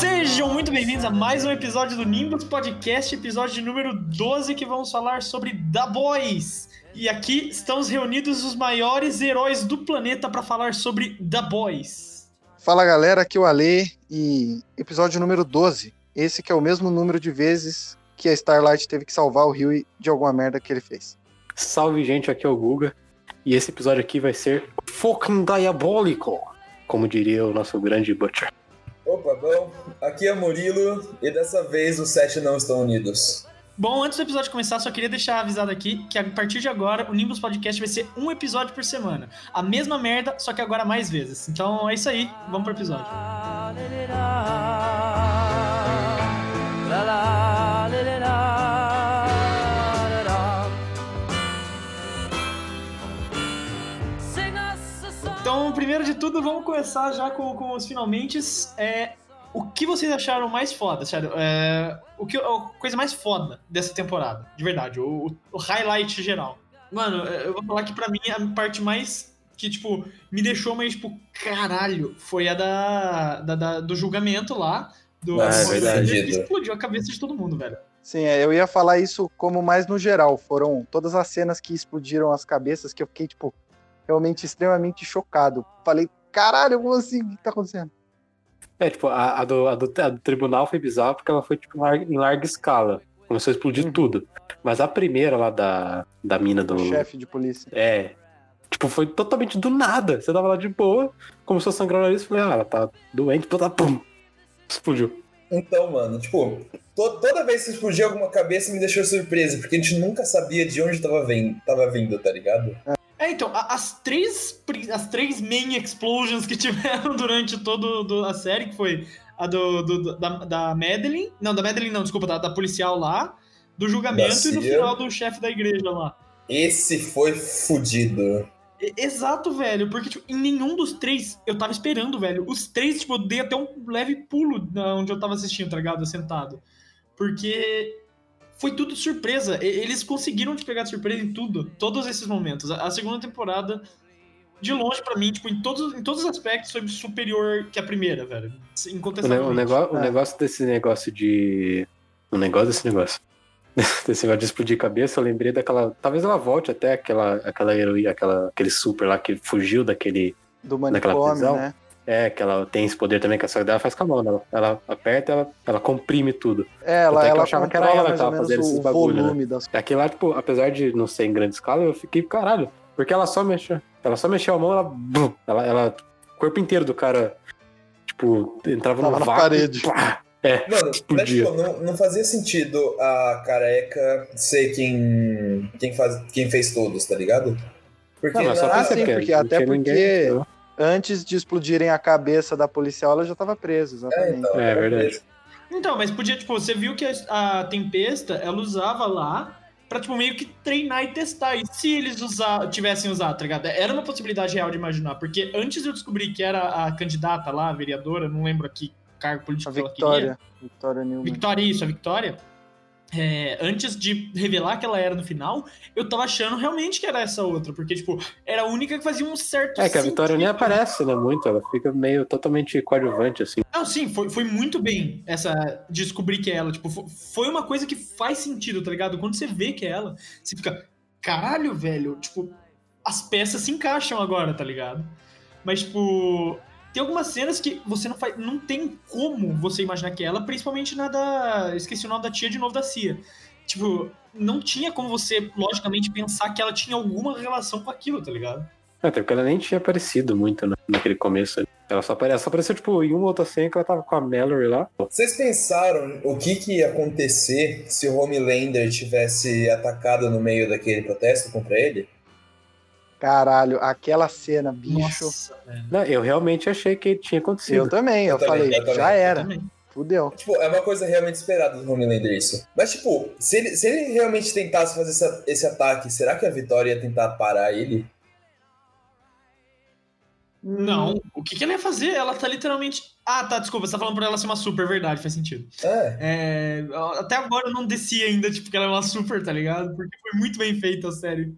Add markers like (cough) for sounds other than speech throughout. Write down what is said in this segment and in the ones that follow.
Sejam muito bem-vindos a mais um episódio do Nimbus Podcast, episódio número 12, que vamos falar sobre The Boys. E aqui estamos reunidos os maiores heróis do planeta para falar sobre The Boys. Fala galera, aqui é o Ale e episódio número 12. Esse que é o mesmo número de vezes que a Starlight teve que salvar o Rio de alguma merda que ele fez. Salve gente, aqui é o Guga. E esse episódio aqui vai ser fucking diabólico, como diria o nosso grande Butcher. Opa, bom, aqui é Murilo e dessa vez os sete não estão unidos. Bom, antes do episódio começar, só queria deixar avisado aqui que a partir de agora o Nimbus Podcast vai ser um episódio por semana. A mesma merda, só que agora mais vezes. Então é isso aí, vamos pro episódio. Então, primeiro de tudo, vamos começar já com, com os finalmente. É, o que vocês acharam mais foda, sério? É, o que, a coisa mais foda dessa temporada, de verdade, o, o highlight geral. Mano, eu vou falar que pra mim a parte mais que, tipo, me deixou mais, tipo, caralho, foi a da, da, da do julgamento lá. Do, Ah, é verdade. Explodiu a cabeça de todo mundo, velho. Sim, é, eu ia falar isso como mais no geral. Foram todas as cenas que explodiram as cabeças que eu fiquei, tipo, realmente extremamente chocado. Falei, caralho, como assim? O que tá acontecendo? É, tipo, a, a do, a, do, a do tribunal foi bizarra porque ela foi tipo, em larga, em larga escala. Começou a explodir Uhum. tudo. Mas a primeira lá da, da mina do. O chefe de polícia. É. Tipo, foi totalmente do nada. Você tava lá de boa, começou a sangrar o nariz e falei, ah, ela tá doente, tá, pum. Explodiu. Então, mano, tipo, to- toda vez que explodia alguma cabeça me deixou surpresa, porque a gente nunca sabia de onde tava, vem, tava vindo, tá ligado? É, então, a- as três, as três main explosions que (laughs) tiveram durante toda a série, que foi a do, do- da, da Madeline, não, da Madeline não, desculpa, da, da policial lá, do julgamento e no final do chefe da igreja lá. Esse foi fudido. Exato, velho, porque tipo, em nenhum dos três eu tava esperando, velho. Os três, tipo, eu dei até um leve pulo onde eu tava assistindo, tá ligado? Sentado. Porque foi tudo surpresa. Eles conseguiram te pegar de surpresa em tudo, todos esses momentos. A segunda temporada, de longe pra mim, tipo, em todos, em todos os aspectos, foi superior que a primeira, velho. O, ne- Incontestavelmente. o negócio, o É. negócio desse negócio de. O negócio desse negócio. (laughs) desse negócio de explodir cabeça, eu lembrei daquela. Talvez ela volte até aquela, aquela heroína, aquela, aquele super lá que fugiu daquele. Do manicômio, prisão? né? É, que ela tem esse poder também, que a só dela faz com a mão, né? Ela, ela aperta, ela, ela comprime tudo. É, ela, Até que eu ela achava que era ela que tava fazendo esses o bagulho, né? volume das Aqui lá, tipo, apesar de não ser em grande escala, eu fiquei, caralho. Porque ela só mexeu. Ela só mexeu a mão, ela. bum, ela, ela o corpo inteiro do cara, tipo, entrava Tava no na vácuo. parede. pá. É, Mano, mas, tipo, não, não fazia sentido a careca ser quem, quem, faz, quem fez todos, tá ligado? Porque Não, mas só na- Ah, porque- até porque- ninguém? Antes de explodirem a cabeça da policial, ela já tava presa, É, exatamente. então, É, verdade. Então, mas podia, tipo, você viu que a, a Tempesta, ela usava lá pra, tipo, meio que treinar e testar. E se eles usar, tivessem usado, tá ligado? Era uma possibilidade real de imaginar. Porque antes de eu descobrir que era a candidata lá, a vereadora, não lembro aqui cargo político A que ela queria. Victoria. Victoria Newman. Victoria, isso, a Victoria. É, antes de revelar que ela era no final, eu tava achando realmente que era essa outra. Porque, tipo, era a única que fazia um certo É que a Vitória nem aparece, né? Muito. Ela fica meio totalmente coadjuvante, assim. Não, sim, foi, foi muito bem essa descobrir que é ela. Tipo, fo- foi uma coisa que faz sentido, tá ligado? Quando você vê que é ela, você fica, caralho, velho, tipo, as peças se encaixam agora, tá ligado? Mas, tipo, tem algumas cenas que você não faz. Não tem como você imaginar que é ela, principalmente na da. Esqueci o nome da tia de novo da Cia. Tipo, não tinha como você, logicamente, pensar que ela tinha alguma relação com aquilo, tá ligado? Até porque ela nem tinha aparecido muito né, naquele começo. Ela só, apare... ela só apareceu, tipo, em uma outra cena que ela tava com a Mallory lá. Vocês pensaram o que, que ia acontecer se o Homelander tivesse atacado no meio daquele protesto contra ele? Caralho, aquela cena, bicho. Nossa. Não, eu realmente achei que tinha acontecido. Eu também, eu, Eu também, falei, eu também, já era, fudeu. Tipo, é uma coisa realmente esperada do Homelander isso. Mas, tipo, se ele, se ele realmente tentasse fazer essa- esse ataque, será que a Vitória ia tentar parar ele? Não, o que, que ela ia fazer? Ela tá literalmente. Ah, tá, desculpa, você tá falando pra ela ser uma super, verdade, faz sentido. É. É, até agora eu não desci ainda, tipo, que ela é uma super, tá ligado? Porque foi muito bem feita a série.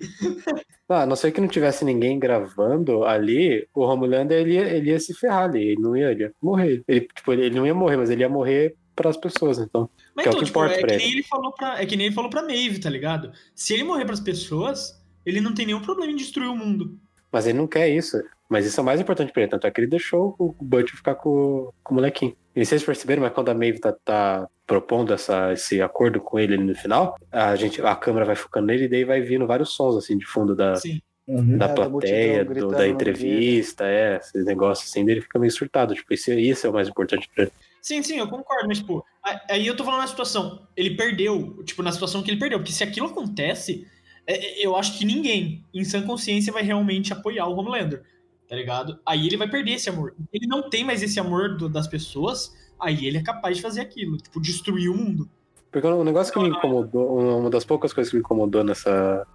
Ah, a não ser que não tivesse ninguém gravando ali, o Homelander ele ia, ele ia se ferrar ali, ele não ia, ele ia morrer. Ele, tipo, ele, não ia morrer, mas ele ia morrer pras pessoas, então. Mas Que é o então, que tipo, importa é pra que, ele. nem ele falou pra, é que nem ele falou pra Maeve, tá ligado? Se ele morrer pras pessoas, ele não tem nenhum problema em destruir o mundo. Mas ele não quer isso. Mas isso é o mais importante pra ele. Tanto é que ele deixou o Butch ficar com, com o molequinho. E vocês perceberam, mas quando a Maeve tá, tá propondo essa, esse acordo com ele no final, a, gente, a câmera vai focando nele e daí vai vindo vários sons assim de fundo da, Sim. Uhum. da É, da plateia, multidão do- da entrevista, é, esses negócios assim, dele fica meio surtado. Tipo, isso, isso é o mais importante pra ele. Sim, sim, eu concordo, mas, tipo, aí eu tô falando na situação. Ele perdeu, tipo, na situação que ele perdeu. Porque se aquilo acontece, é- é- eu acho que ninguém, em sã consciência, vai realmente apoiar o Homelander, tá ligado? Aí ele vai perder esse amor. Ele não tem mais esse amor do- das pessoas, aí ele é capaz de fazer aquilo, tipo, destruir o mundo. Porque um negócio que me incomodou, uma das poucas coisas que me incomodou nessa,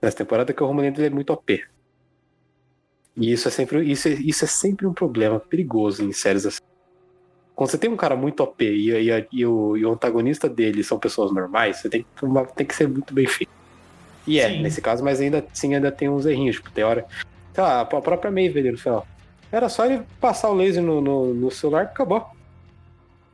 nessa temporada é que o ele é muito OP. E isso é sempre, isso é, isso é sempre um problema perigoso em séries assim. Quando você tem um cara muito OP e, e- e o, e o antagonista dele são pessoas normais, você tem tem que ser muito bem feito. E é, Sim. nesse caso, mas ainda sim ainda tem uns errinhos. Tipo, tem hora. Sei lá, a própria Maeve ali no final. Era só ele passar o laser no, no, no celular e acabou.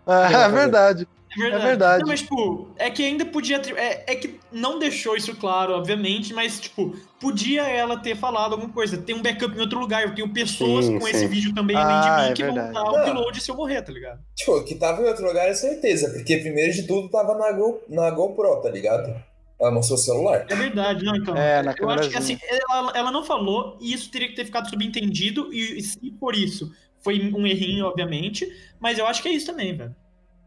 Ah, é verdade. É verdade. É verdade. Não, mas, tipo, é que ainda podia. É, é que não deixou isso claro, obviamente, mas, tipo, podia ela ter falado alguma coisa. Tem um backup em outro lugar. Eu tenho pessoas Sim, com sim. esse vídeo também além de Ah, mim é que verdade. vão dar o upload se eu morrer, tá ligado? Tipo, que tava em outro lugar é certeza, porque primeiro de tudo tava na, Go, na GoPro, tá ligado? Ela mostrou o celular. É verdade, não, então. É, na eu acho que assim, ela, ela não falou e isso teria que ter ficado subentendido, e, e se por isso foi um errinho, obviamente, mas eu acho que é isso também, velho.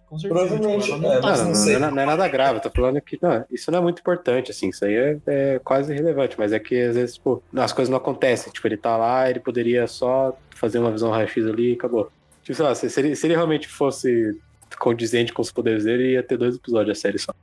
Com certeza. Provavelmente, tipo, ela é, não tá Não, não não, não é, não é nada grave, eu tô falando que não, isso não é muito importante, assim, isso aí é, é quase irrelevante, mas é que às vezes, tipo, as coisas não acontecem, tipo, ele tá lá, ele poderia só fazer uma visão raio-x ali e acabou. Tipo, sei lá, se, se ele, se ele realmente fosse condizente com os poderes dele, ia ter dois episódios a série só.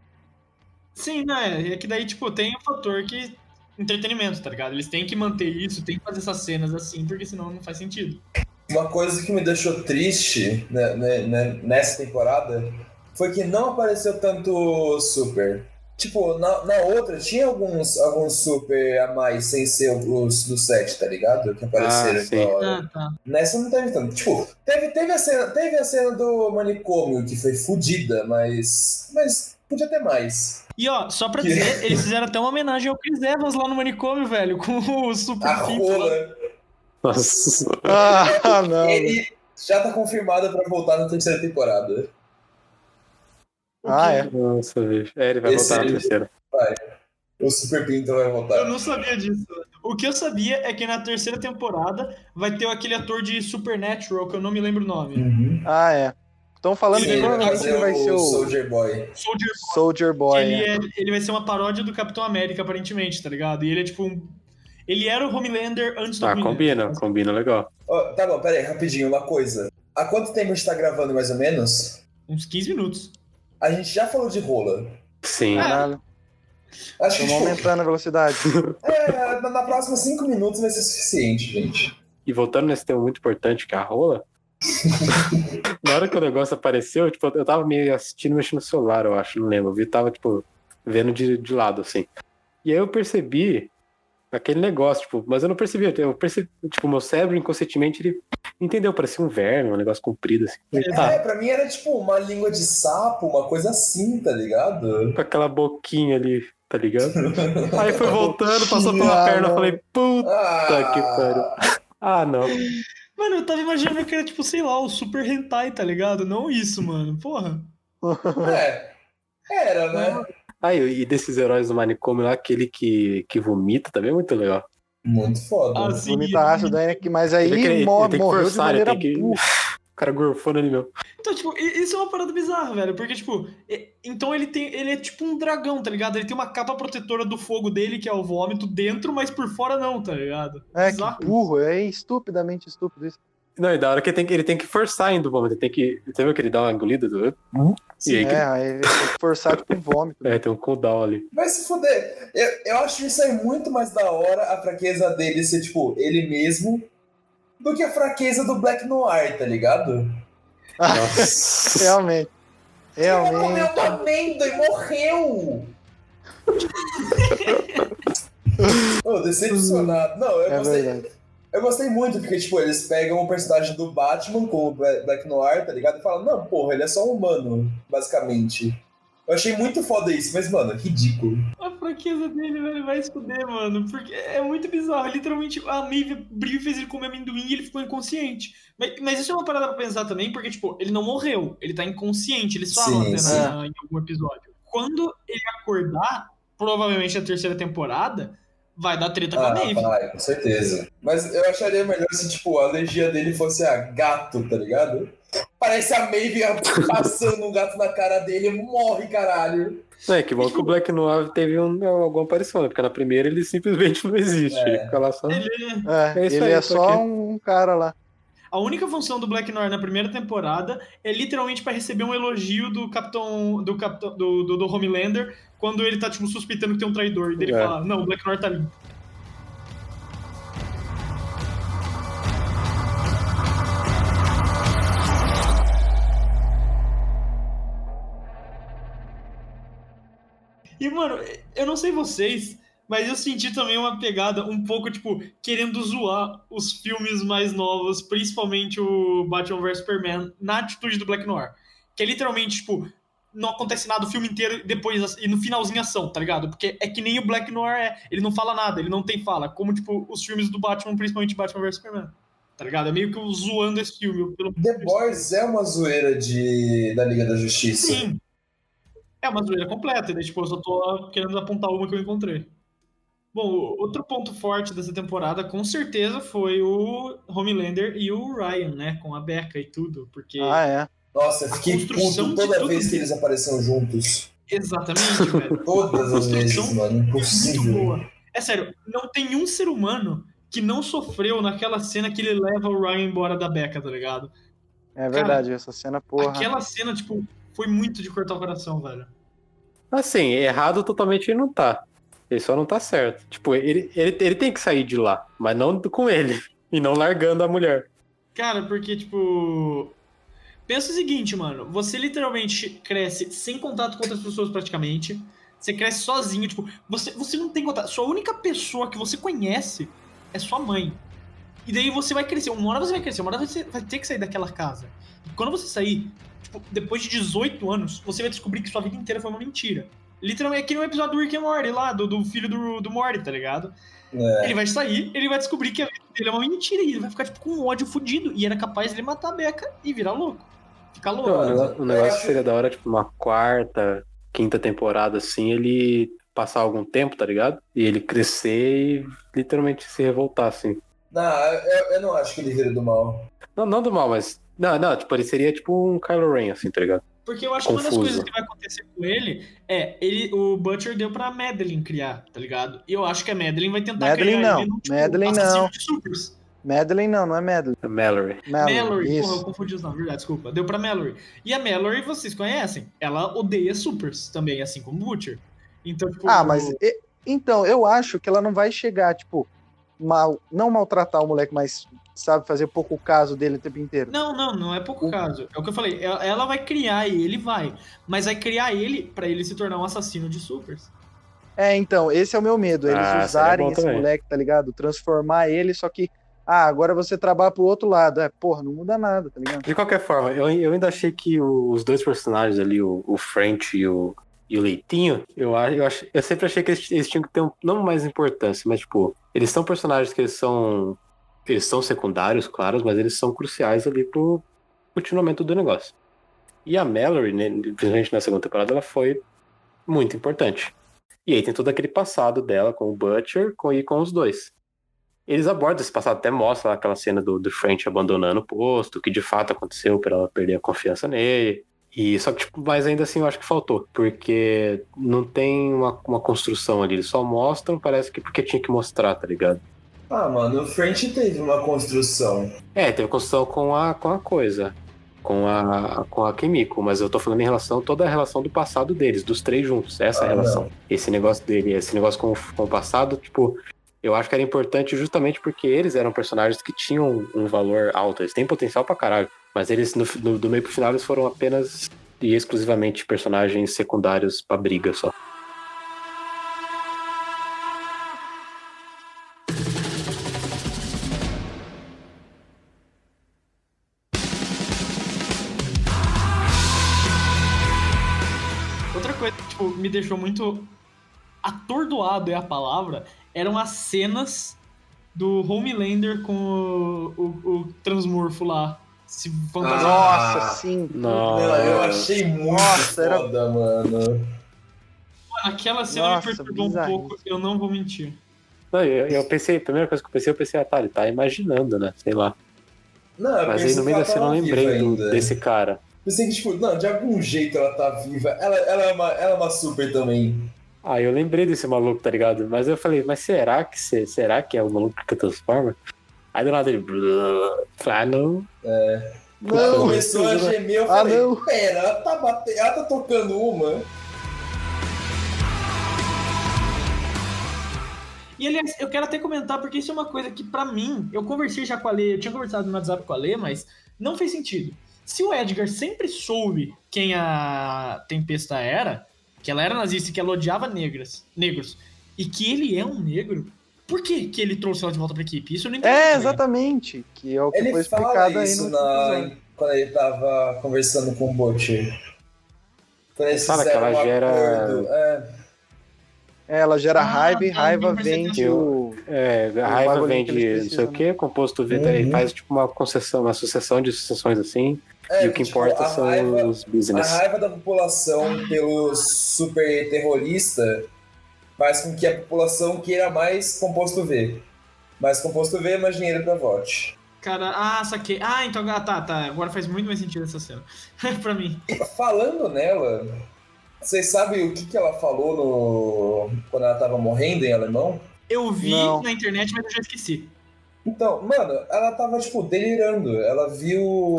Sim, né? É que daí, tipo, tem o fator que. Entretenimento, tá ligado? Eles têm que manter isso, tem que fazer essas cenas assim, porque senão não faz sentido. Uma coisa que me deixou triste né, né, né, nessa temporada foi que não apareceu tanto super. Tipo, na, na outra tinha alguns, alguns super a mais sem ser os do set, tá ligado? Que apareceram Ah, sim. Ah, tá. Nessa não teve tanto. Tipo, teve, teve, a cena, teve a cena do manicômio que foi fodida, mas. Mas podia ter mais. E ó, só pra dizer, eles fizeram até uma homenagem ao Chris Evans lá no manicômio, velho, com o super A rola, Nossa. Ah, (laughs) não. ele já tá confirmado pra voltar na terceira temporada. Ah, é. Nossa, bicho. É, ele vai Esse voltar na terceira. O Super Pinto vai Eu voltar. não sabia disso. O que eu sabia é que na terceira temporada vai ter aquele ator de Supernatural, que eu não me lembro o nome. Uhum. Ah, é. Estão falando que ele vai provavelmente ele vai ser o Soldier Boy. Soldier Soldier Boy. ele, é. é, ele vai ser uma paródia do Capitão América, aparentemente, tá ligado? E ele é tipo um. Ele era o Homelander antes do Ah, Homelander. combina, combina legal. Ó, tá bom, pera aí, rapidinho, uma coisa. Há quanto tempo a gente tá gravando, mais ou menos? Uns 15 minutos. A gente já falou de rola. Sim. Caralho. Acho que, Estamos tipo, (laughs) aumentando a velocidade. é, na, na próxima cinco minutos vai ser suficiente, gente. E voltando nesse tema muito importante que é a rola. Na hora que o negócio apareceu, tipo, eu tava meio assistindo, mexendo no celular, eu acho, não lembro. Eu vi, tava, tipo, vendo de, de lado, assim. E aí eu percebi aquele negócio, tipo, mas eu não percebi. Eu percebi, tipo, meu cérebro inconscientemente ele entendeu, parecia um verme, um negócio comprido, assim. É, tá, pra mim era tipo uma língua de sapo, uma coisa assim, tá ligado? com aquela boquinha ali, tá ligado? (laughs) Aí foi voltando, passou pela perna, falei, puta Ah, que pariu. Ah, não. Mano, eu tava imaginando que era tipo, sei lá, o Super Hentai, tá ligado? Não isso, mano. Porra. É. Era, né? Ah, e desses heróis do manicômio lá, aquele que, que vomita também é muito legal. Muito foda. Ah, sim. Vomita ácido né? que- Mas aí Ele ele tem que morreu de ele maneira tem que- burra. O cara gorfando ali mesmo. Então, tipo, isso é uma parada bizarra, velho. Porque, tipo, então ele tem. Ele é tipo um dragão, tá ligado? Ele tem uma capa protetora do fogo dele, que é o vômito, dentro, mas por fora não, tá ligado? É, Bizarro. que burro. É estupidamente estúpido isso. Não, e da hora que ele tem que, ele tem que forçar ainda o vômito. Ele tem que. Você viu que ele dá uma engolida? Do... E aí que- É, aí ele tem que forçar tipo um vômito. (laughs) É, tem um cooldown ali. Vai se fuder. Eu, eu acho isso aí muito mais da hora, a fraqueza dele ser, tipo, ele mesmo do que a fraqueza do Black Noir, tá ligado? Nossa. (laughs) Realmente. Ele comeu Realmente. uma amêndoa e morreu! (laughs) Ô, decepcionado. Não, eu É gostei. verdade. Eu gostei muito, porque, tipo, eles pegam o personagem do Batman com o Bla- Black Noir, tá ligado? E falam, não, porra, ele é só um humano, basicamente. Eu achei muito foda isso, mas, mano, ridículo. A fraqueza dele, velho, vai esconder, mano. Porque é muito bizarro. Literalmente, a Maeve abriu e fez ele comer amendoim e ele ficou inconsciente. Mas, mas isso é uma parada pra pensar também, porque, tipo, ele não morreu. Ele tá inconsciente. Eles falam Sim, até sim. na- em algum episódio. Quando ele acordar, provavelmente na terceira temporada, vai dar treta com a Ah, Maeve. vai, com certeza. Mas eu acharia melhor se, tipo, a alergia dele fosse a gato, tá ligado? Parece a Maeve passando um gato na cara dele e morre, caralho. É, que bom que o Black Noir teve um, alguma aparição, né? Porque na primeira ele simplesmente não existe. É. Ele fica lá só. Ele- É, É ele aí, é só um cara lá. a única função do Black Noir na primeira temporada é literalmente pra receber um elogio do Capitão. do Capitão. do, do, do Homelander quando ele tá, tipo, suspeitando que tem um traidor. E dele É. fala, não, o Black Noir tá limpo. E, mano, eu não sei vocês, mas eu senti também uma pegada um pouco, tipo, querendo zoar os filmes mais novos, principalmente o Batman vs Superman, na atitude do Black Noir. Que é literalmente, tipo, não acontece nada o filme inteiro e depois, e no finalzinho ação, tá ligado? Porque é que nem o Black Noir é, ele não fala nada, ele não tem fala, como, tipo, os filmes do Batman, principalmente Batman vs Superman. Tá ligado? É meio que zoando esse filme. Pelo... The Boys é uma zoeira de... da Liga da Justiça. Sim. É uma zoeira completa, e daí, tipo, eu só tô querendo apontar uma que eu encontrei. Bom, outro ponto forte dessa temporada, com certeza, foi o Homelander e o Ryan, né? Com a Becca e tudo, porque... Ah, é. Nossa, eu fiquei construção puto toda vez que eles apareciam juntos. Exatamente, (laughs) velho. Todas as vezes, mano. Muito Impossível. boa. É sério, não tem um ser humano que não sofreu naquela cena que ele leva o Ryan embora da Becca, tá ligado? É verdade, essa cena, porra. Aquela cena, tipo, foi muito de cortar o coração, velho. Assim, errado totalmente ele não tá. Ele só não tá certo. Tipo, ele, ele, ele tem que sair de lá, mas não com ele. E não largando a mulher. Cara, porque, tipo. Pensa o seguinte, mano. Você literalmente cresce sem contato com outras pessoas praticamente. Você cresce sozinho, tipo, você, você não tem contato. Sua única pessoa que você conhece é sua mãe. E daí você vai crescer. Uma hora você vai crescer, uma hora você vai ter que sair daquela casa. E quando você sair, tipo, depois de 18 anos, você vai descobrir que sua vida inteira foi uma mentira. Literalmente, é que no episódio do Rick and Morty lá, do, do filho do, do Morty, tá ligado? É. Ele vai sair, ele vai descobrir que a vida dele é uma mentira e ele vai ficar tipo, com um ódio fudido. E era capaz de ele matar a Becca e virar louco. Ficar louco. Não, o negócio, o negócio que seria da hora, tipo, uma quarta, quinta temporada, assim, ele passar algum tempo, tá ligado? E ele crescer e literalmente se revoltar, assim. Não, eu, eu não acho que ele vira do mal. Não, não do mal, mas. Não, não, tipo, ele seria tipo um Kylo Ren, assim, tá ligado? Porque eu acho que uma das Confuso. coisas que vai acontecer com ele é ele, o Butcher deu pra Madeline criar, tá ligado? E eu acho que a Madeline vai tentar Madeline criar não. ele no tipo, Madeline não. Madeline não, não é Madeline. A Mallory. Mallory, Mallory, porra, eu confundi os nomes, verdade, desculpa. Deu pra Mallory. E a Mallory, vocês conhecem, ela odeia supers também, assim como o Butcher. Então, tipo. Ah, mas e- então, eu acho que ela não vai chegar, tipo, mal, não maltratar o moleque, mas sabe fazer pouco caso dele o tempo inteiro. Não, não, não é pouco O- caso. É o que eu falei. Ela, ela vai criar ele, vai. Mas vai criar ele pra ele se tornar um assassino de supers. É, então, esse é o meu medo, eles Ah, usarem esse também. moleque, tá ligado? Transformar ele, só que ah, agora você trabalha pro outro lado. É, porra, não muda nada, tá ligado? De qualquer forma, eu, eu ainda achei que os dois personagens ali, o, o French e o, e o Leitinho, eu, acho- eu, ach- eu sempre achei que eles, eles tinham que ter um, não mais importância, mas tipo, eles são personagens que eles são. Eles são secundários, claro, mas eles são cruciais ali pro continuamento do negócio. E a Mallory, né, principalmente na segunda temporada, ela foi muito importante. E aí tem todo aquele passado dela com o Butcher com, e com os dois. Eles abordam esse passado, até mostra aquela cena do, do French abandonando o posto, que de fato aconteceu pra ela perder a confiança nele. E só que, tipo, mas ainda assim eu acho que faltou, porque não tem uma, uma construção ali, eles só mostram, parece que porque tinha que mostrar, tá ligado? Ah, mano, o French teve uma construção. É, teve construção com a, com a coisa, com a, com a Kimiko, mas eu tô falando em relação, toda a relação do passado deles, dos três juntos, essa Ah, relação. Esse negócio dele, esse negócio com, com o passado, tipo, Eu acho que era importante justamente porque eles eram personagens que tinham um valor alto. Eles têm potencial pra caralho. Mas eles, no, no- do meio pro final, eles foram apenas e exclusivamente personagens secundários pra briga só. Outra coisa que tipo, me deixou muito atordoado é a palavra, eram as cenas do Homelander com o, o, o transmorfo lá. Se fantasma. Nossa, Ah. sim. Não, eu achei muito Nossa, era- foda, mano. Aquela cena Nossa, me perturbou um bizarríssimo. pouco, eu não vou mentir. Não, eu, eu pensei, a primeira coisa que eu pensei, eu pensei, ah, tá, ele tá imaginando, né? Sei lá. Não, eu Mas aí no meio da cena eu lembrei do- desse cara. Pensei que, tipo, não, de algum jeito ela tá viva. Ela, ela, é, uma, ela é uma super também. Ah, eu lembrei desse maluco, tá ligado? Mas eu falei, mas será que se- será que é o maluco que transforma? Aí do nada ele. Falei, ah, não. Ela Não, começou a gemer, eu Ah, falei, não. pera, ela tá, bate... ela tá tocando uma. E aliás, eu quero até comentar, porque isso é uma coisa que, pra mim, eu conversei já com a Lê, eu tinha conversado no WhatsApp com a Lê, mas não fez sentido. Se o Edgar sempre soube quem a Tempesta era, que ela era nazista e que ela odiava negras, negros, e que ele é um negro, por que, que ele trouxe ela de volta pra equipe? Isso eu não entendi. É, exatamente. Que é o que foi Ele explicado fala aí isso no na... quando ele tava conversando com o Butcher. Quando eles Fala que ela um gera- acordo. É, É, ela gera Ah, raiva e tá, raiva percebi. vende o. É, a raiva vem de não sei o que, composto V, Uhum. ele faz tipo uma concessão, uma sucessão de sucessões assim. é, e o que tipo, importa a são raiva, os A business. raiva da população pelo super terrorista faz com que a população queira mais composto V. Mais composto V mais dinheiro pra vote. Cara, ah, saquei. Ah, então, ah, tá, tá. Agora faz muito mais sentido essa cena. (laughs) pra mim. Falando nela, vocês sabem o que, que ela falou no quando ela tava morrendo em alemão? Eu vi Não. na internet, mas eu já esqueci. Então, mano, ela tava, tipo, delirando. Ela viu.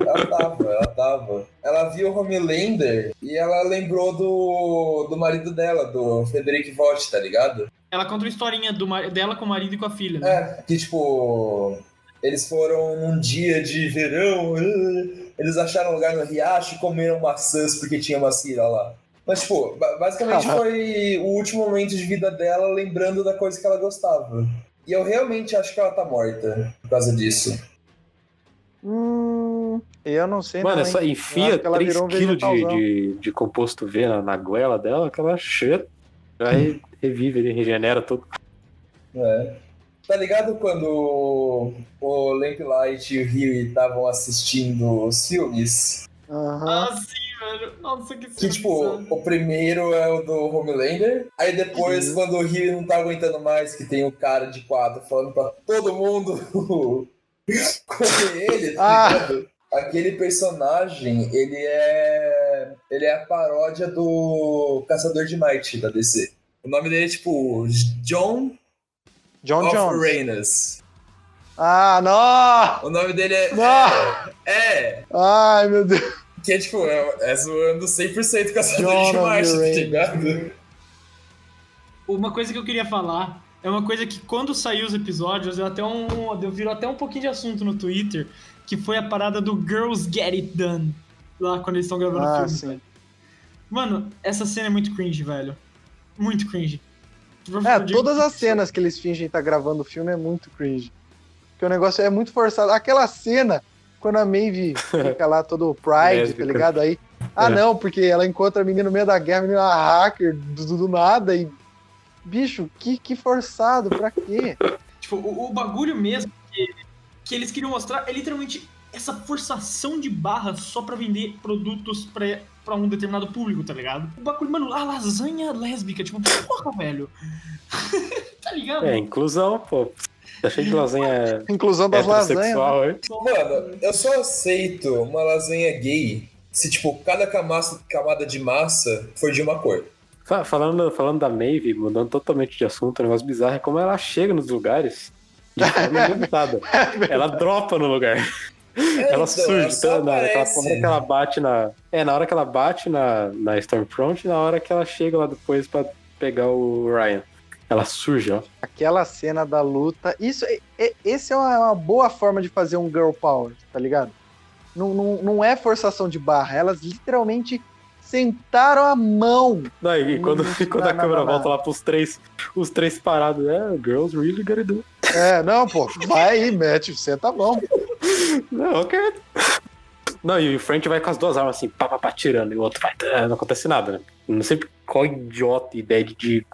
Ela tava, ela tava. Ela viu o Homelander e ela lembrou do, do marido dela, do Frederick Vogt, tá ligado? Ela conta uma historinha do, mar- dela com o marido e com a filha, né? É, que tipo. Eles foram num dia de verão, eh, eles acharam um lugar no riacho e comeram maçãs porque tinha macira lá. Mas, tipo, ba- basicamente Ah. foi o último momento de vida dela lembrando da coisa que ela gostava. E eu realmente acho que ela tá morta por causa disso. Hum, eu não sei. Mano, é? Eu enfia acho que ela 3 virou um kg de, vegetalzão. de, de composto V na, na goela dela, que ela che- aí revive, ele regenera tudo. É. Tá ligado quando o Lamplight e o Rio estavam assistindo os filmes? Aham. Ah, sim, velho. Nossa, que Que, tipo, o primeiro é o do Homelander, aí depois, Uhum. quando o Rio não tá aguentando mais, que tem o cara de quadro falando pra todo mundo (laughs) comer ele, tá Ah. ligado? Aquele personagem, ele é. Ele é a paródia do Caçador de Might da DC. O nome dele é tipo John John of Jones. Rainas. Ah, não! O nome dele é. Não! É! Ai, meu Deus. Que é tipo, é, é zoando 100% Caçador John de Might, tá ligado? Uma coisa que eu queria falar é uma coisa que quando saiu os episódios, deu até um, deu, virou até um pouquinho de assunto no Twitter, que foi a parada do Girls Get It Done, lá quando eles estão gravando o Ah, filme. sim. velho. Mano, essa cena é muito cringe, velho. Muito cringe. É, todas as cenas que eles fingem estar gravando o filme é muito cringe. Porque o negócio é muito forçado. Aquela cena, quando a Maeve (laughs) fica lá todo Pride, tá ligado? Aí. Ah, É. não, porque ela encontra a menina no meio da guerra, a menina é uma hacker, do, do nada, e. Bicho, que, que forçado, pra quê? Tipo, o, o bagulho mesmo que, que eles queriam mostrar é literalmente essa forçação de barra só pra vender produtos pra, pra um determinado público, tá ligado? O bagulho, mano, a lasanha lésbica, tipo, porra, velho. (laughs) tá ligado? É, inclusão, pô. Tá cheio de lasanha (laughs) Inclusão das lasanhas. né? Mano, eu só aceito uma lasanha gay se, tipo, cada camada de massa for de uma cor. Fa- Falando, falando da Maeve, mudando totalmente de assunto, um negócio bizarro é como ela chega nos lugares de forma (laughs) inusitada. ela dropa no lugar. É, ela então, surge. só Então, na, hora que ela bate na. É, na hora que ela bate na, na Stormfront e na hora que ela chega lá depois pra pegar o Ryan. Ela surge, ó. Aquela cena da luta. Isso, é, é- esse é uma, uma boa forma de fazer um girl power, tá ligado? Não, não, não é forçação de barra. Elas literalmente sentaram a mão. Não, e Não, quando, não (laughs) quando a câmera volta lá pros três, os três parados, é, girls really gotta do. É, não, pô, vai aí, mete, senta a mão. Não, ok. Não, e o French vai com as duas armas assim, pá, pá, pá, tirando, e o outro vai, ah, não acontece nada, né? Não sei qual idiota ideia de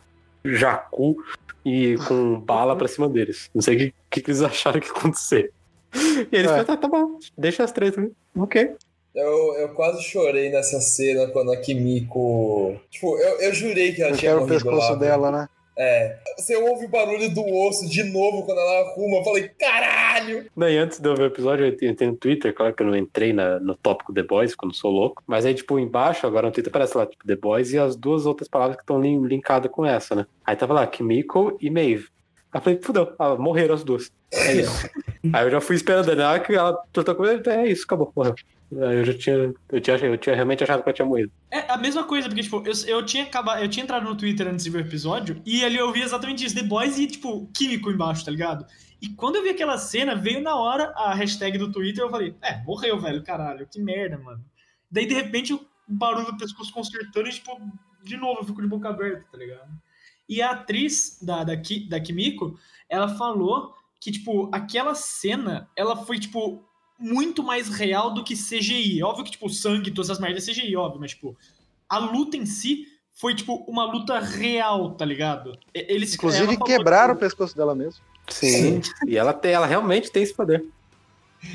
jacu e com bala pra cima deles. Não sei o que, que, que eles acharam que ia acontecer. E eles É. falaram, tá, tá bom, deixa as três, né? ok. Eu, eu quase chorei nessa cena quando a Kimiko. Tipo, eu, eu jurei que ela Eu tinha quero o morrido pescoço lá. dela, né? É. Você ouve o barulho do osso de novo quando ela arruma. Eu falei, caralho! E antes de eu ver o episódio, eu entrei- no Twitter, claro que eu não entrei na- no tópico The Boys, quando sou louco. Mas aí, tipo, embaixo, agora no Twitter aparece lá, tipo, The Boys e as duas outras palavras que estão lin linkadas com essa, né? Aí tava lá, Kimiko e Maeve. Aí eu falei, fudeu, ah, morreram as duas. É isso. (laughs) aí eu já fui esperando ela, que ela tratou com ele, é isso, acabou, morreu. Aí eu já tinha, eu tinha, eu tinha realmente achado que ela tinha morrido. É a mesma coisa, porque, tipo, eu, eu tinha acabado, eu tinha entrado no Twitter antes de ver o episódio, e ali eu vi exatamente isso, The Boys e, tipo, químico embaixo, tá ligado? E quando eu vi aquela cena, veio na hora a hashtag do Twitter, eu falei, é, morreu, velho, caralho, que merda, mano. Daí, de repente, o barulho do pescoço consertando e, tipo, de novo, eu fico de boca aberta, tá ligado? E a atriz da, da, Ki- da Kimiko, ela falou que, tipo, aquela cena, ela foi, tipo, muito mais real do que CGI. Óbvio que, tipo, o sangue e todas essas merdas é CGI, óbvio, mas, tipo, a luta em si foi, tipo, uma luta real, tá ligado? E- Eles, Inclusive falou, quebraram o tipo, pescoço dela mesmo. Sim. e ela, tem, ela realmente tem esse poder.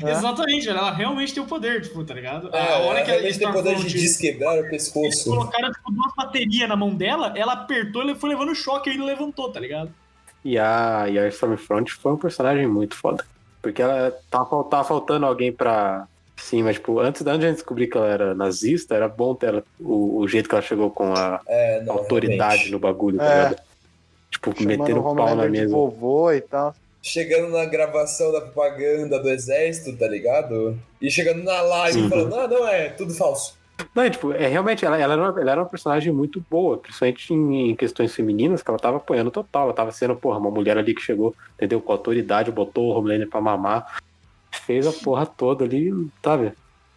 É. Exatamente, ela realmente tem o poder, tipo, tá ligado? É, a hora que ela realmente tem poder de desquebrar o Eles pescoço. colocaram, tipo, duas baterias na mão dela, ela apertou, ele foi levando choque e ele levantou, tá ligado? E a, e a Stormfront foi um personagem muito foda. Porque ela tava, fal- tava faltando alguém pra. Sim, mas tipo, antes da gente descobrir que ela era nazista, era bom ter ela, o, o jeito que ela chegou com a É, não, autoridade realmente. no bagulho, tá É. ligado? Tipo, Chamando metendo o o pau na mesa. vovô e tal. Chegando na gravação da propaganda do exército, tá ligado? E chegando na live Uhum. falando, ah, não, é tudo falso. Não, e, tipo, é, realmente, ela, ela, era uma, ela era uma personagem muito boa, principalmente em, em questões femininas, que ela tava apoiando total. Ela tava sendo, porra, uma mulher ali que chegou, entendeu? Com autoridade, botou o Homelander pra mamar, fez a porra toda ali, sabe?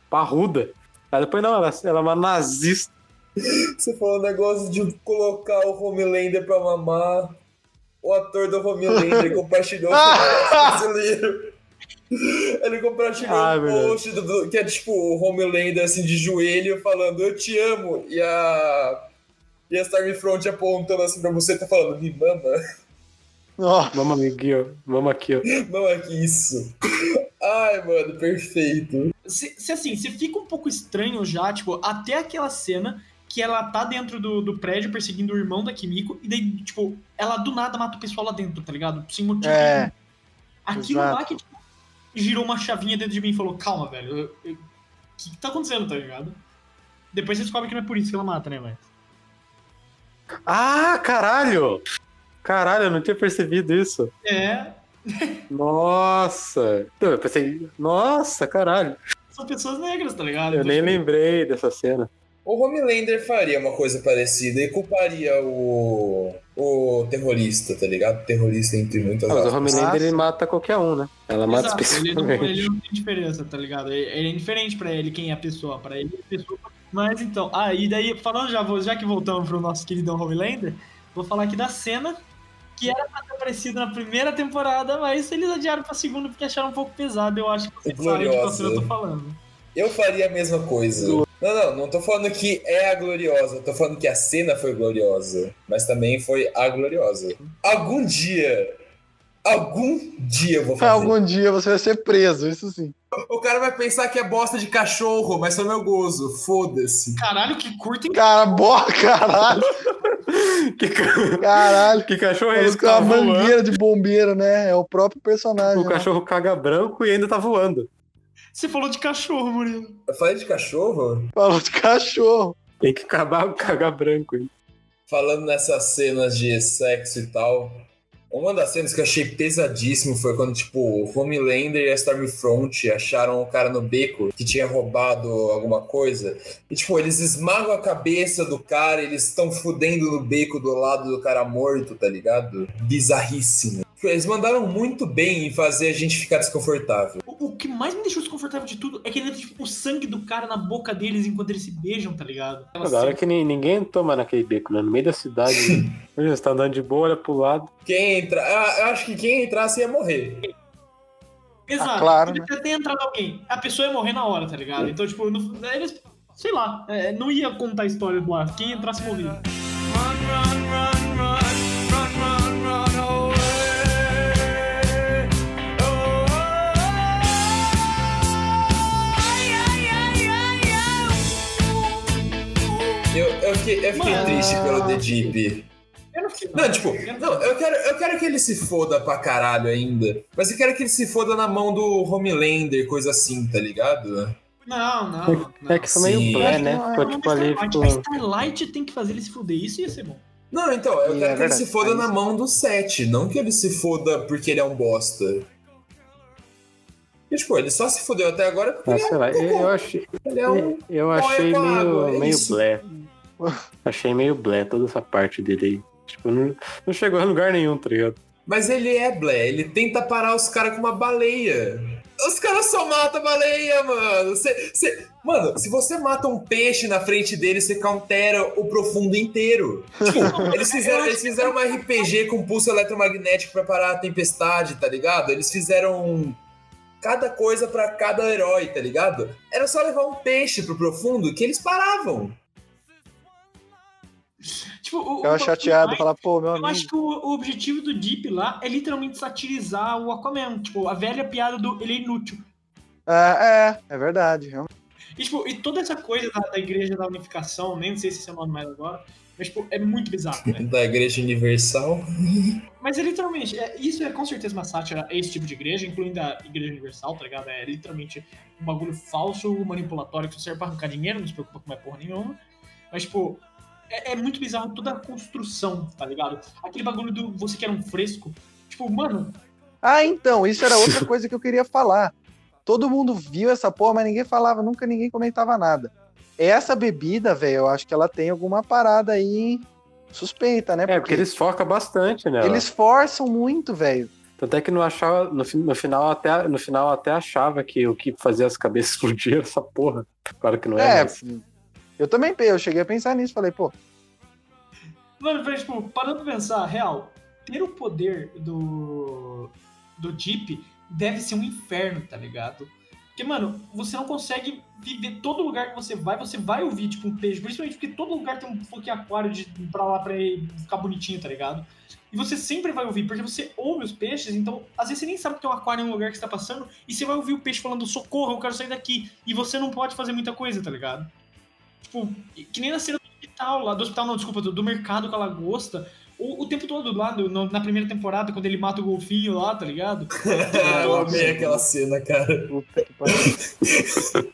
Parruda. Aí depois, não, ela, ela é uma nazista. Você falou um negócio de colocar o Homelander pra mamar. O ator do Homelander compartilhou o negócio brasileiro. Ele compartilhou Ah, (laughs) um post do, do- que é tipo o Homelander assim de joelho falando eu te amo e a e a Stormfront apontando assim pra você tá falando me mama, Ó, Mama aqui, ó. Mama aqui, ó. mama que isso. Ai, mano, perfeito. Se, se assim, se fica um pouco estranho já, tipo, até aquela cena que ela tá dentro do, do prédio perseguindo o irmão da Kimiko, e daí, tipo, ela do nada mata o pessoal lá dentro, tá ligado? Sem motivo É. Aquilo exato. lá que, tipo, girou uma chavinha dentro de mim e falou, calma, velho, o que, que tá acontecendo, tá ligado? Depois você descobre que não é por isso que ela mata, né, mas... Ah, caralho! Caralho, eu não tinha percebido isso. É, Nossa! Eu pensei, nossa, caralho. são pessoas negras, tá ligado? Eu Então, nem tipo, lembrei dessa cena. O Homelander faria uma coisa parecida e culparia o o terrorista, tá ligado? Terrorista entre muitas Ah, mas o. Homelander ele mata qualquer um, né? Ela mata Exato, ele não, especificamente. ele não tem diferença, tá ligado? Ele, ele é indiferente pra ele quem é a pessoa, pra ele é a pessoa. Mas então, ah, e daí, falando já, já que voltamos pro nosso queridão Homelander, vou falar aqui da cena que era pra ter aparecido na primeira temporada, mas eles adiaram pra segunda porque acharam um pouco pesado, eu acho que vocês sabem de qual cena eu tô falando. Eu faria a mesma coisa. Não, não, não tô falando que é a gloriosa, tô falando que a cena foi gloriosa, mas também foi a gloriosa. Algum dia, algum dia eu vou fazer. algum dia você vai ser preso, isso sim. O cara vai pensar que é bosta de cachorro, mas foi meu gozo, foda-se. Caralho, que curto, hein? Cara, boa, caralho, (laughs) que, ca- caralho. que cachorro é esse Parece que é tá uma voando? mangueira de bombeiro, né? É o próprio personagem. O né? cachorro caga branco e ainda tá voando. Você falou de cachorro, Murilo. Eu falei de cachorro? Falou de cachorro. Tem que acabar cagar branco. hein? Falando nessas cenas de sexo e tal, Uma das cenas que eu achei pesadíssimo foi quando, tipo, o Homelander e a Stormfront acharam o cara no beco que tinha roubado alguma coisa. E, tipo, eles esmagam a cabeça do cara, eles estão fudendo no beco do lado do cara morto, tá ligado? Bizarríssimo. Eles mandaram muito bem em fazer a gente ficar desconfortável. O, o que mais me deixou desconfortável de tudo é que ele entra, tipo, o sangue do cara na boca deles enquanto eles se beijam, tá ligado? Agora cena- que ni- ninguém toma naquele beco, né? No meio da cidade. né? Você (laughs) tá andando de boa, olha pro lado. Quem entra. Eu acho que quem entrasse ia morrer. Exato. Ah, claro, Podia ter entrado alguém. A pessoa ia morrer na hora, tá ligado? Então, tipo, no- eles. Sei lá, é, não ia contar a história do ar. Quem entrasse morria. Eu, eu fiquei, eu fiquei Mano. triste pelo The Deep. Eu não fiquei. Não, tipo, não, eu quero, eu quero que ele se foda pra caralho ainda. Mas eu quero que ele se foda na mão do Homelander, coisa assim, tá ligado? Não, não. não. É que foi meio blé, né? Ficou tipo ali, a Starlight tem que fazer ele se fuder. Isso ia ser bom. Não, então, eu Sim, quero é que ele se foda É na mão do Seth, não que ele se foda porque ele é um bosta. E, tipo, ele só se fodeu até agora porque Ah, ele, é, sei lá, eu, eu achei, ele é um. eu achei meio, água, é meio blé. (laughs) Achei meio blé toda essa parte dele aí. Tipo, não, não chegou a lugar nenhum, tá ligado? Mas ele é Blé, ele tenta parar os caras com uma baleia. Os caras só matam a baleia, mano. Cê, cê- Mano, se você mata um peixe na frente dele, você countera o profundo inteiro. Tipo, (laughs) eles fizeram, eles fizeram uma RPG com pulso eletromagnético pra parar a tempestade, tá ligado? Eles fizeram cada coisa pra cada herói, tá ligado? Era só levar um peixe pro profundo que eles paravam. Tipo, o, Ficava o- chateado, falar, pô, meu Eu amigo. acho que o, o objetivo do Deep lá é literalmente satirizar o Aquaman. Tipo, a velha piada do ele é inútil. É, é, é verdade. realmente. E, tipo, e toda essa coisa da, da Igreja da Unificação, nem sei se é o nome mais agora, mas, tipo, é muito bizarro, né? (laughs) Da Igreja Universal. (laughs) Mas é literalmente, é, isso é com certeza uma sátira a esse tipo de igreja, incluindo a Igreja Universal, tá ligado? É literalmente um bagulho falso, manipulatório, que só serve pra arrancar dinheiro, não se preocupa com mais porra nenhuma. Mas, tipo, é, é muito bizarro toda a construção, tá ligado? Aquele bagulho do você quer um fresco. Tipo, mano, Ah, então, isso era outra (laughs) coisa que eu queria falar. Todo mundo viu essa porra, mas ninguém falava, nunca ninguém comentava nada. Essa bebida, velho, eu acho que ela tem alguma parada aí suspeita, né? É, porque eles focam bastante nela. eles forçam muito, velho. Tanto é que não achava, no, no final até, no final até achava que o que fazia as cabeças (laughs) explodir era essa porra. Claro que não é, É, mas... eu também eu cheguei a pensar nisso, falei, pô, Mano, mas, tipo, parando pra pensar, real, ter o poder do. do Jeep deve ser um inferno, tá ligado? Porque, mano, você não consegue viver todo lugar que você vai, você vai ouvir, tipo, um peixe, principalmente porque todo lugar tem um fucking aquário de, pra lá pra ficar bonitinho, tá ligado? E você sempre vai ouvir, porque você ouve os peixes, então, às vezes você nem sabe que tem um aquário em um lugar que você tá passando, e você vai ouvir o peixe falando, socorro, eu quero sair daqui. E você não pode fazer muita coisa, tá ligado? Tipo, que nem na cena do hospital lá, do hospital não, desculpa, do, do mercado com a lagosta. O, o tempo todo lá, no- na primeira temporada, quando ele mata o golfinho lá, tá ligado? (laughs) eu amei aquela cena, cara. puta que pariu. (laughs)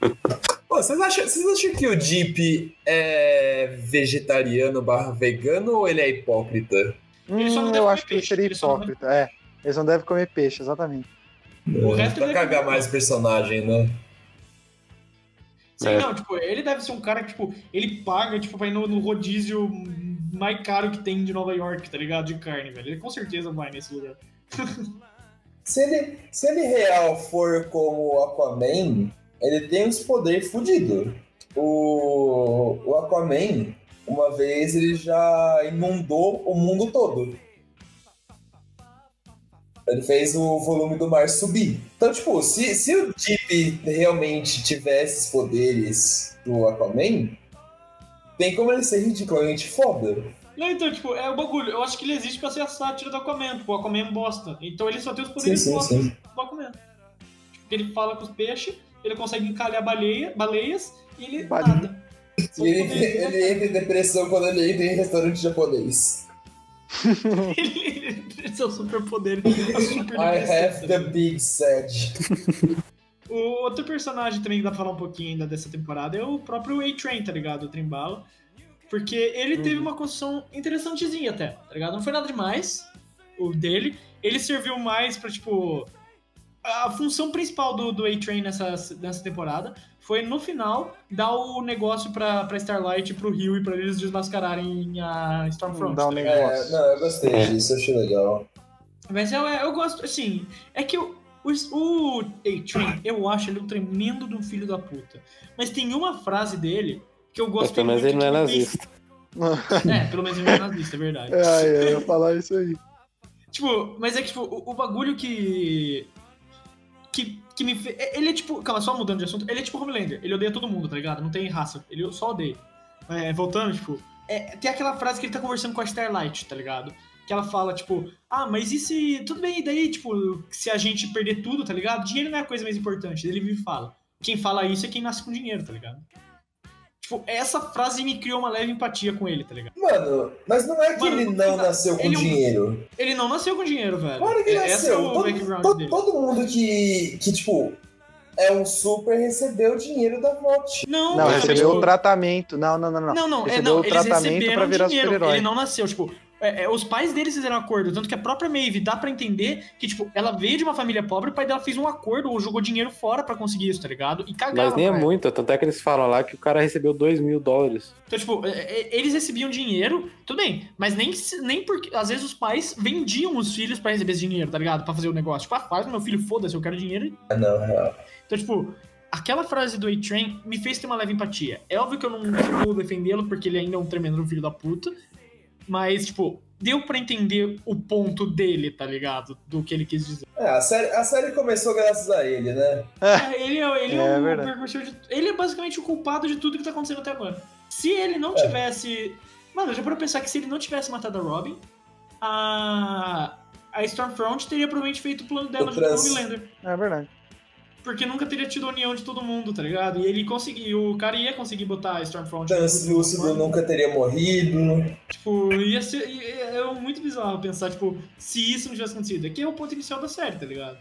Pô, vocês acham, vocês acham que o Jeep é vegetariano barra vegano ou ele é hipócrita? Ele só não Hum, eu acho que ele seria ele só não hipócrita. É, eles não devem comer peixe, exatamente. O resto pra ele é cagar mais o personagem, né? Sim, É. não, tipo, ele deve ser um cara que, tipo, ele paga, tipo, pra ir no, no rodízio mais caro que tem de Nova York, tá ligado? De carne, velho. Ele com certeza vai nesse lugar. (laughs) Se ele, se ele real for como o Aquaman, ele tem uns poderes fodidos. O, o Aquaman, uma vez, ele já inundou o mundo todo. Ele fez o volume do mar subir. Então, tipo, se, se o Deep realmente tivesse esses poderes do Aquaman, tem como ele ser ridiculamente foda. Não, então, tipo, é o bagulho. Eu acho que ele existe pra ser a sátira do Aquaman, tipo, o Aquaman é bosta. Então ele só tem os Sim, poderes sim, bostas sim. do Aquaman. Tipo, ele fala com os peixes, ele consegue encalhar baleia, baleias e ele Baleia. nada. E os (laughs) ele, ele entra em depressão quando ele entra em restaurante japonês. (laughs) É o superpoder. Super I have the big sad. O outro personagem também que dá pra falar um pouquinho ainda dessa temporada é o próprio A-Train, tá ligado? O Trembala. Porque ele teve uma construção interessantezinha até, tá ligado? Não foi nada demais. o dele. Ele serviu mais pra, tipo. A função principal do, do A-Train nessa, nessa temporada foi, no final, dar o negócio pra, pra Starlight, pro Rio e pra eles desmascararem a Stormfront. Dar um tá negócio. É, não, eu gostei É. disso, achei legal. Mas eu, eu gosto, assim, é que o, o, o A-Train, eu acho ele um tremendo de um filho da puta. Mas tem uma frase dele que eu Mas gosto pelo menos ele não é nazista. É, pelo menos ele não é nazista, é verdade. Ai, (laughs) eu ia falar isso aí. Tipo, mas é que, tipo, o, o bagulho que. Que, que me fez. Ele é tipo. Calma, só mudando de assunto. Ele é tipo Homelander. Ele odeia todo mundo, tá ligado? Não tem raça. Ele só odeia. É, voltando, tipo. é, tem aquela frase que ele tá conversando com a Starlight, tá ligado? Que ela fala, tipo, ah, mas e se. Tudo bem, e daí, tipo, se a gente perder tudo, tá ligado? Dinheiro não é a coisa mais importante. Ele vive e fala. Quem fala isso é quem nasce com dinheiro, tá ligado? Tipo, essa frase me criou uma leve empatia com ele, tá ligado? Mano, mas não é que Mano, ele não nasceu com ele é dinheiro. Ele não nasceu com dinheiro, velho. Claro que É- Esse é nasceu. o todo, todo- dele. todo mundo que, que, tipo, é um super recebeu dinheiro da VOT. Não, Não, recebeu tipo, o tratamento. Não, não, não, não. Não, não, é, recebeu não o eles tratamento receberam pra virar super-herói. Ele não nasceu, tipo, é, é, os pais deles fizeram um acordo, tanto que a própria Maeve dá pra entender que, tipo, ela veio de uma família pobre, o pai dela fez um acordo ou jogou dinheiro fora pra conseguir isso, tá ligado? E cagava. Mas nem é muito, tanto é que eles falam lá que o cara recebeu 2 mil dólares. Então, tipo, é, é, eles recebiam dinheiro, tudo bem, mas nem, nem porque. Às vezes os pais vendiam os filhos pra receber esse dinheiro, tá ligado? Pra fazer o negócio. Tipo, ah, faz meu filho, foda-se, eu quero dinheiro. Ah, não, real. Então, tipo, aquela frase do A-Train me fez ter uma leve empatia. É óbvio que eu não vou defendê-lo porque ele ainda é um tremendo filho da puta, mas, tipo, deu pra entender o ponto dele, tá ligado? Do que ele quis dizer. É, a série, a série começou graças a ele, né? É, ele é, ele é, É o verdade. precursor de. Ele é basicamente o culpado de tudo que tá acontecendo até agora. Se ele não É. tivesse. Mano, já para pensar que se ele não tivesse matado a Robin, a. A Stormfront teria provavelmente feito o plano dela O junto com o trans- Homelander. É verdade. Porque nunca teria tido a união de todo mundo, tá ligado? E ele conseguiu. O cara ia conseguir botar a Stormfront. Translúcido nunca teria morrido. Tipo, ia ser. É muito bizarro pensar, tipo, se isso não tivesse acontecido. Aqui é o ponto inicial da série, tá ligado?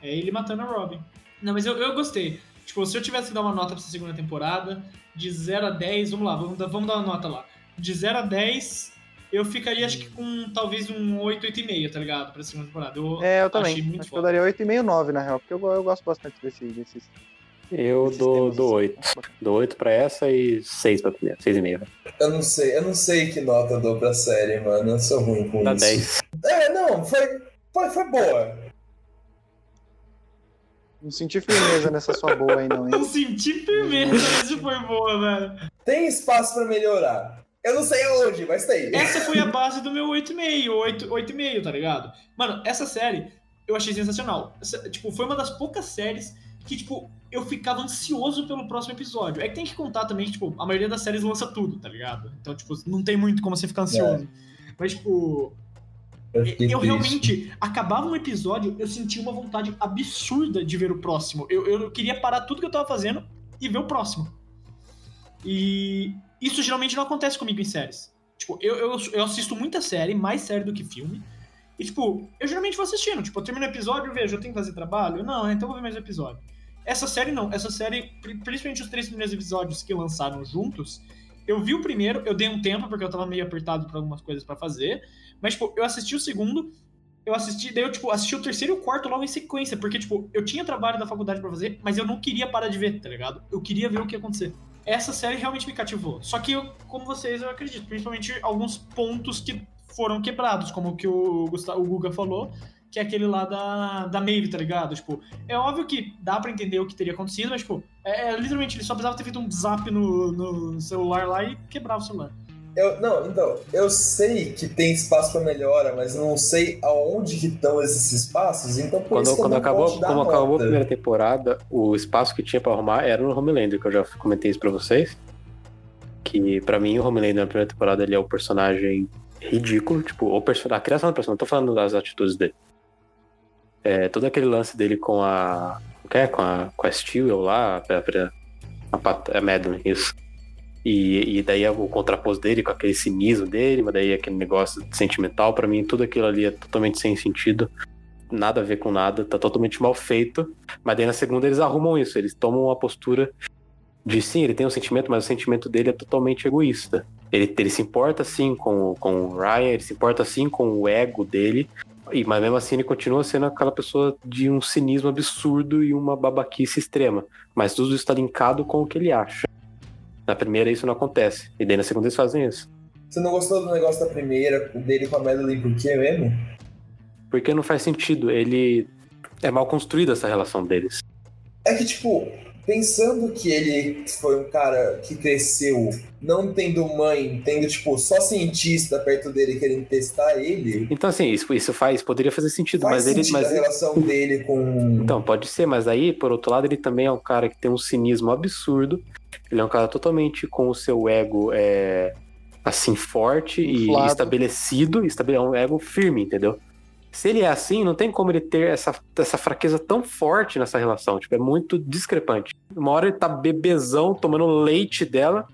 É ele matando a Robin. Não, mas eu, eu gostei. Tipo, se eu tivesse que dar uma nota pra essa segunda temporada, de 0 a 10, vamos lá, vamos dar, vamos dar uma nota lá. De 0 a 10, eu ficaria acho que com talvez um 8, 8,5, tá ligado? Pra segunda temporada. Eu, É, eu também. Acho que eu daria 8,5 9, na real, porque eu, eu gosto bastante desse, desses. Eu desses dou, temas, dou assim. 8. Dou 8 pra essa e 6 pra primeira. 6,5. Eu não sei, eu não sei que nota eu dou pra série, mano. Eu sou ruim com Dá isso. 10. É, não, foi, foi, foi boa. Não senti firmeza nessa sua boa aí, não, hein? (laughs) senti firmeza, mas foi boa, velho. Tem espaço pra melhorar. Eu não sei aonde, mas tem. Essa foi a base do meu 8,5, 8, 8,5, tá ligado? Mano, essa série eu achei sensacional. Essa, tipo, foi uma das poucas séries que, tipo, eu ficava ansioso pelo próximo episódio. É que tem que contar também que, tipo, a maioria das séries lança tudo, tá ligado? Então, tipo, não tem muito como você ficar ansioso. Mas, tipo, Eu, eu realmente, acabava um episódio, eu sentia uma vontade absurda de ver o próximo. Eu, eu queria parar tudo que eu tava fazendo e ver o próximo. E isso geralmente não acontece comigo em séries. Tipo, eu, eu, eu assisto muita série, mais série do que filme. E, tipo, eu geralmente vou assistindo. Tipo, eu termino o episódio, eu vejo, eu tenho que fazer trabalho? Não, então vou ver mais um episódio. Essa série não. Essa série, pri- principalmente os três primeiros episódios que lançaram juntos, eu vi o primeiro, eu dei um tempo, porque eu tava meio apertado pra algumas coisas pra fazer. Mas, tipo, eu assisti o segundo, eu assisti, daí eu, tipo, assisti o terceiro e o quarto logo em sequência, porque, tipo, eu tinha trabalho da faculdade pra fazer, mas eu não queria parar de ver, tá ligado? Eu queria ver o que ia acontecer. Essa série realmente me cativou. Só que, eu, como vocês, eu acredito, principalmente alguns pontos que foram quebrados, como o que o, Gustavo, o Guga falou, que é aquele lá da, da Maeve, tá ligado? Tipo, é óbvio que dá pra entender o que teria acontecido, mas, tipo, é, é, literalmente, ele só precisava ter feito um zap no, no celular lá e quebrava o celular. Eu, não, então, eu sei que tem espaço pra melhora, mas eu não sei aonde que estão esses espaços, então por Quando, isso quando acabou, como acabou a primeira temporada, o espaço que tinha pra arrumar era no Homelander, que eu já comentei isso pra vocês. Que pra mim o Homelander na primeira temporada ele é o personagem ridículo, tipo, o person... a criação do personagem, não tô falando das atitudes dele. É, todo aquele lance dele com a. O que é? Com a, com a Steel lá, a, a, a, a Madeline, isso. E, e daí o contraposto dele com aquele cinismo dele, mas daí aquele negócio sentimental, pra mim tudo aquilo ali é totalmente sem sentido. Nada a ver com nada, tá totalmente mal feito. Mas daí na segunda eles arrumam isso, eles tomam uma postura de sim, ele tem um sentimento, mas o sentimento dele é totalmente egoísta. Ele, ele se importa sim com, com o Ryan, ele se importa sim com o ego dele, e- mas mesmo assim ele continua sendo aquela pessoa de um cinismo absurdo e uma babaquice extrema. Mas tudo isso tá linkado com o que ele acha. Na primeira isso não acontece. E daí na segunda eles fazem isso. Você não gostou do negócio da primeira, dele com a Madeline, por quê mesmo? Porque não faz sentido. Ele. É mal construída essa relação deles. É que, tipo, pensando que ele foi um cara que cresceu não tendo mãe, tendo, tipo, só cientista perto dele querendo testar ele, Então, assim, isso, isso faz, poderia fazer sentido, faz mas ele. sentido Mas, a relação dele com... então, pode ser, mas aí, por outro lado, ele também é um cara que tem um cinismo absurdo. Ele é um cara totalmente com o seu ego é, assim, forte Inflado. e estabelecido, estabele- é um ego firme, entendeu? Se ele é assim, não tem como ele ter essa, essa fraqueza tão forte nessa relação. Tipo, é muito discrepante. Uma hora ele tá bebezão, tomando leite dela.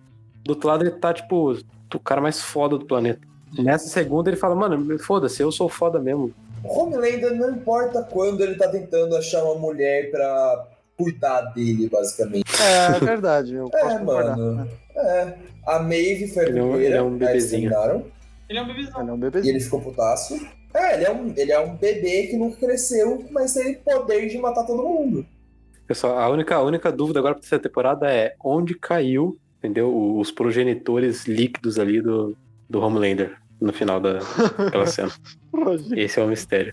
Do outro lado ele tá, tipo, o cara mais foda do planeta. Nessa segunda ele fala, mano, foda-se, eu sou foda mesmo. Homelander não importa quando ele tá tentando achar uma mulher pra cuidar dele, basicamente. É, é verdade, eu (laughs) posso É, concordar. mano. É. A Maeve foi a Ele é um- primeira, ele é um eles bebezinho. terminaram, Ele é um bebezão. Ele é um E bebezinho. ele ficou putaço. É, ele é, um, ele é um bebê que nunca cresceu, mas tem poder de matar todo mundo. Pessoal, a única, a única dúvida agora pra terceira temporada é onde caiu, entendeu? Os progenitores líquidos ali do, do Homelander no final da, daquela (laughs) cena. Esse é o mistério.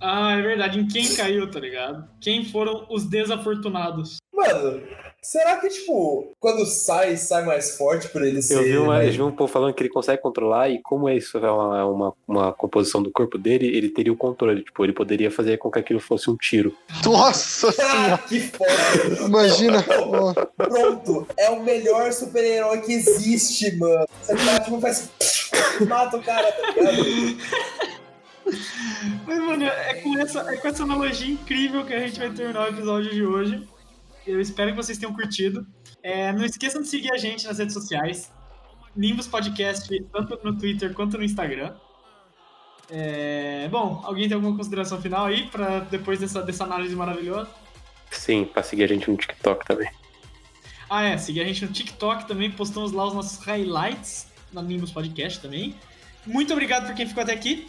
Ah, é verdade. Em quem caiu, tá ligado? Quem foram os desafortunados? Mano, será que, tipo, quando sai, sai mais forte por ele ser. Eu vi, uma, eu vi um povo falando que ele consegue controlar e como isso é uma, é uma, uma composição do corpo dele, ele teria o controle. Tipo, ele poderia fazer com que aquilo fosse um tiro. Nossa (laughs) Ah, senhora! que foda! Imagina! (laughs) Pronto, é o melhor super-herói que existe, mano. Você tá, tipo, faz. Mata o cara, tá ligado? Mas, mano, é com, essa, é com essa analogia incrível que a gente vai terminar o episódio de hoje. Eu espero que vocês tenham curtido. É, não esqueçam de seguir a gente nas redes sociais. Nimbus Podcast, tanto no Twitter quanto no Instagram. É, bom, alguém tem alguma consideração final aí, para depois dessa, dessa análise maravilhosa? Sim, pra seguir a gente no TikTok também. Ah, é, seguir a gente no TikTok também, postamos lá os nossos highlights na Nimbus Podcast também. Muito obrigado por quem ficou até aqui